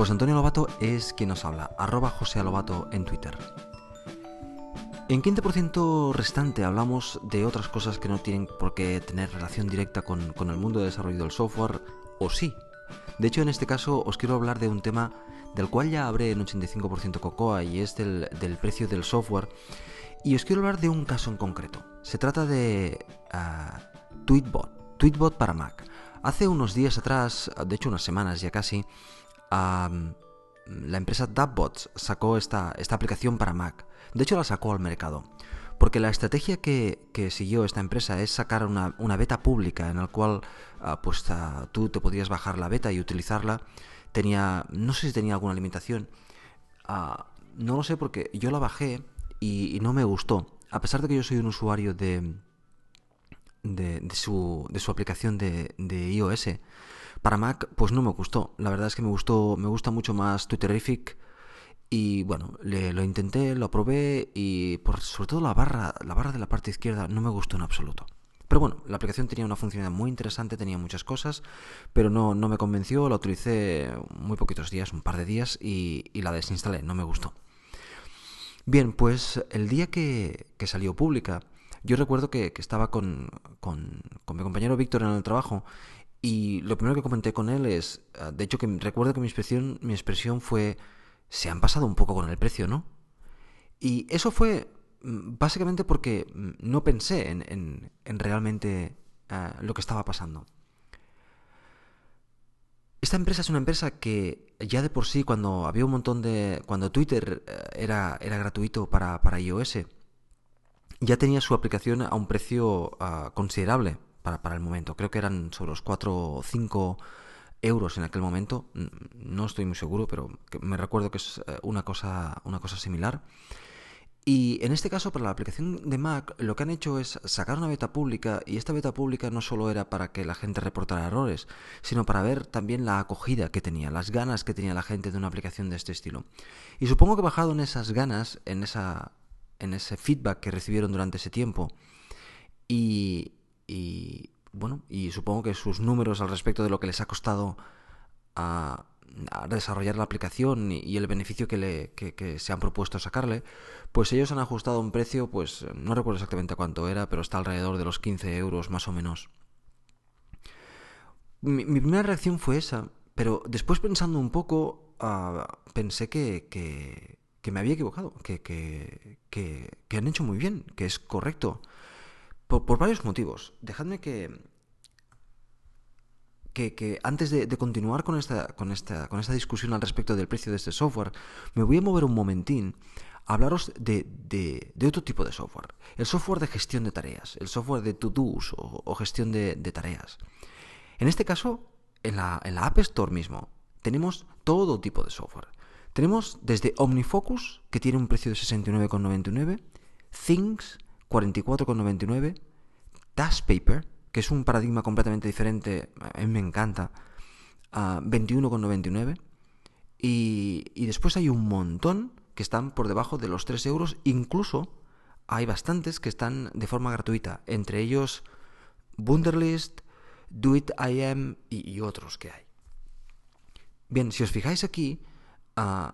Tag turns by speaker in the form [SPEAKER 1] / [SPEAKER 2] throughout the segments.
[SPEAKER 1] José Antonio Lobato es quien nos habla, arroba José Lobato en Twitter. En 15% restante hablamos de otras cosas que no tienen por qué tener relación directa con, el mundo de desarrollo del software, o sí. De hecho, en este caso os quiero hablar de un tema del cual ya hablé en 85% Cocoa y es del, del, precio del software. Y os quiero hablar de un caso en concreto. Se trata de uh, Tweetbot, Tweetbot para Mac. Hace unos días atrás, de hecho unas semanas ya casi, la empresa Dubbots sacó esta, esta aplicación para Mac. De hecho la sacó al mercado. Porque la estrategia que, que, siguió esta empresa es sacar una, una beta pública en la cual uh, pues, tú te podías bajar la beta y utilizarla tenía, no sé si tenía alguna limitación, uh, no lo sé porque yo la bajé y, no me gustó, a pesar de que yo soy un usuario de, de, de, su, de su, aplicación de, iOS, para Mac pues no me gustó, la verdad es que me gustó, me gusta mucho más Twitterific y bueno, le, lo intenté, lo probé y por, sobre todo la barra, la barra de la parte izquierda no me gustó en absoluto. Pero bueno, la aplicación tenía una funcionalidad muy interesante, tenía muchas cosas, pero no, no me convenció, la utilicé muy poquitos días, un par de días, y, la desinstalé, no me gustó. Bien, pues el día que, que salió pública, yo recuerdo que, que estaba con, con, con, mi compañero Víctor en el trabajo y lo primero que comenté con él es, ah, de hecho que recuerdo que mi expresión, mi expresión fue, se han pasado un poco con el precio, ¿no? Y eso fue básicamente porque no pensé en, en, en realmente uh, lo que estaba pasando. Esta empresa es una empresa que ya de por sí, cuando había un montón de. cuando Twitter eh, era, era gratuito para, para iOS, ya tenía su aplicación a un precio uh, considerable para, el momento. Creo que eran sobre los 4 o 5 euros en aquel momento. No estoy muy seguro, pero me recuerdo que es eh, una cosa, una cosa similar. Y en este caso, para la aplicación de Mac, lo que han hecho es sacar una beta pública y esta beta pública no solo era para que la gente reportara errores, sino para ver también la acogida que tenía, las ganas que tenía la gente de una aplicación de este estilo. Y supongo que bajado en esas ganas, en, esa, en ese feedback que recibieron durante ese tiempo, y, y bueno, y supongo que sus números al respecto de lo que les ha costado a desarrollar la aplicación y, el beneficio que, le, que, que, se han propuesto sacarle, pues ellos han ajustado un precio, pues no recuerdo exactamente cuánto era, pero está alrededor de los 15 euros más o menos. Mi, primera reacción fue esa, pero después pensando un poco, uh, pensé que, que, me había equivocado, que, que, han hecho muy bien, que es correcto, por, varios motivos. Dejadme que, que, antes de, continuar con esta, con, esta, con esta discusión al respecto del precio de este software, me voy a mover un momentín a hablaros de, de, otro tipo de software. El software de gestión de tareas, el software de to-dos o, o, gestión de, de, tareas. En este caso, en la, en la App Store mismo, tenemos todo tipo de software. Tenemos desde OmniFocus, que tiene un precio de 69,99, Things, 44,99, Paper que es un paradigma completamente diferente, a mí me encanta, a 21,99. Y, y después hay un montón que están por debajo de los 3 euros, incluso hay bastantes que están de forma gratuita, entre ellos Wunderlist, Do It IM y, y otros que hay. Bien, si os fijáis aquí, uh,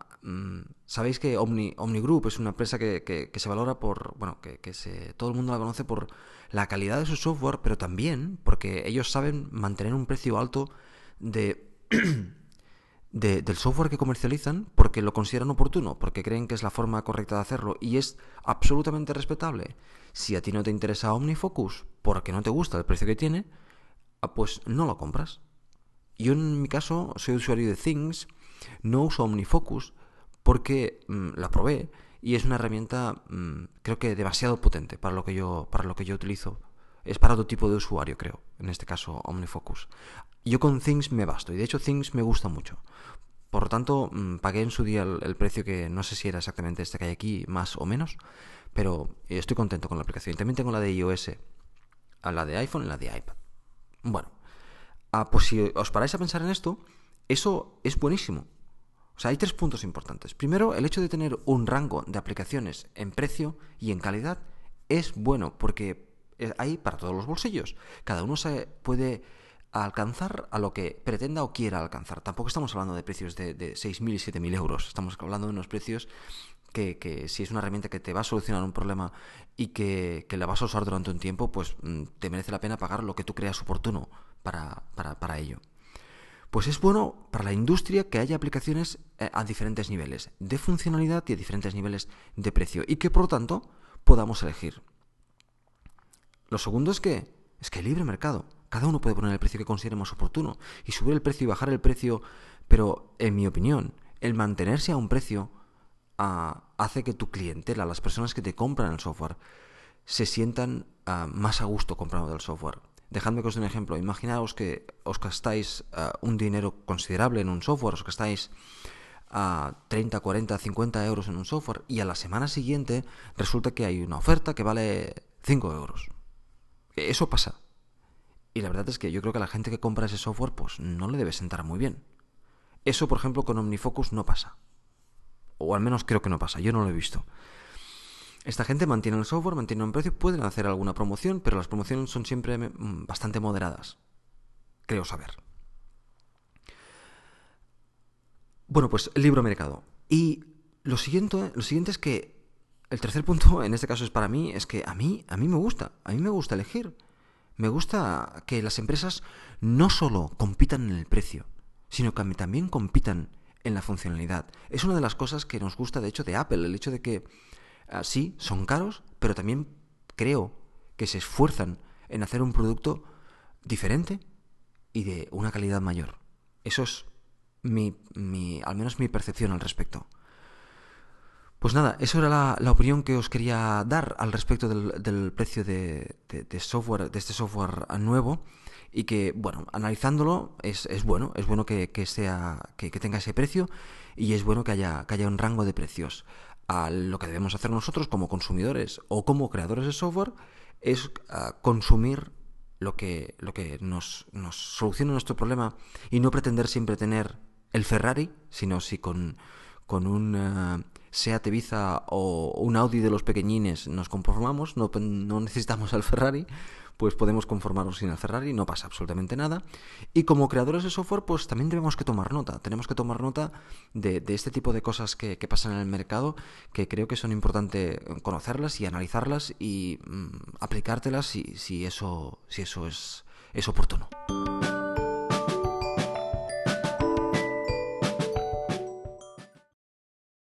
[SPEAKER 1] sabéis que Omni, Omni Group es una empresa que, que, se valora por, bueno, que, que se, todo el mundo la conoce por la calidad de su software, pero también porque ellos saben mantener un precio alto de, de, del software que comercializan porque lo consideran oportuno, porque creen que es la forma correcta de hacerlo y es absolutamente respetable. Si a ti no te interesa OmniFocus porque no te gusta el precio que tiene, ah, pues no lo compras. Yo en mi caso soy usuario de Things, no uso OmniFocus porque mmm, la probé y es una herramienta mmm, creo que demasiado potente para lo que yo para lo que yo utilizo. Es para otro tipo de usuario creo en este caso OmniFocus. Yo con Things me basto y de hecho Things me gusta mucho. Por lo tanto mmm, pagué en su día el, el, precio que no sé si era exactamente este que hay aquí más o menos pero estoy contento con la aplicación. Y también tengo la de iOS la de iPhone y la de iPad. Bueno ah, pues si os paráis a pensar en esto eso es buenísimo o sea, hay tres puntos importantes. Primero, el hecho de tener un rango de aplicaciones en precio y en calidad es bueno porque hay para todos los bolsillos. Cada uno se puede alcanzar a lo que pretenda o quiera alcanzar. Tampoco estamos hablando de precios de, de 6.000 y 7.000 euros. Estamos hablando de unos precios que, si es una herramienta que te va a solucionar un problema y que, que la vas a usar durante un tiempo, pues mm, te merece la pena pagar lo que tú creas oportuno para, para, para ello. Pues es bueno para la industria que haya aplicaciones eh, a diferentes niveles de funcionalidad y a diferentes niveles de precio y que por lo tanto podamos elegir. Lo segundo es que es que libre mercado. Cada uno puede poner el precio que considere más oportuno y subir el precio y bajar el precio, pero en mi opinión, el mantenerse a un precio uh, hace que tu clientela, las personas que te compran el software, se sientan uh, más a gusto comprando del software. Dejadme que os un ejemplo. Imaginaos que os gastáis uh, un dinero considerable en un software, os gastáis a 30, 40, 50 euros en un software y a la semana siguiente resulta que hay una oferta que vale 5 euros. Eso pasa. Y la verdad es que yo creo que a la gente que compra ese software pues no le debe sentar muy bien. Eso, por ejemplo, con OmniFocus no pasa. O al menos creo que no pasa, yo no lo he visto. Esta gente mantiene el software, mantiene un precio, pueden hacer alguna promoción, pero las promociones son siempre mm, bastante moderadas. Creo saber. Bueno, pues el libro mercado. Y lo siguiente, lo siguiente es que el tercer punto, en este caso es para mí, es que a mí, a mí me gusta, a mí me gusta elegir. Me gusta que las empresas no solo compitan en el precio, sino que también compitan en la funcionalidad. Es una de las cosas que nos gusta, de hecho, de Apple, el hecho de que uh, sí, son caros, pero también creo que se esfuerzan en hacer un producto diferente y de una calidad mayor. Eso es mi, mi, al menos mi percepción al respecto. Pues nada, eso era la, la, opinión que os quería dar al respecto del, del precio de, de, de, software, de este software nuevo. Y que, bueno, analizándolo es, es bueno, es bueno que, que sea, que, que, tenga ese precio y es bueno que haya, que haya un rango de precios. A lo que debemos hacer nosotros como consumidores o como creadores de software es uh, consumir lo que, lo que nos, nos solucione nuestro problema y no pretender siempre tener el Ferrari, sino si con, con un uh, Seat Ibiza o un Audi de los pequeñines nos conformamos, no, necesitamos el Ferrari, pues podemos conformarnos sin el Ferrari, no pasa absolutamente nada. Y como creadores de software, pues también tenemos que tomar nota, tenemos que tomar nota de, este tipo de cosas que, pasan en el mercado, que creo que son importantes conocerlas y analizarlas y mmm, aplicártelas si, eso, es oportuno.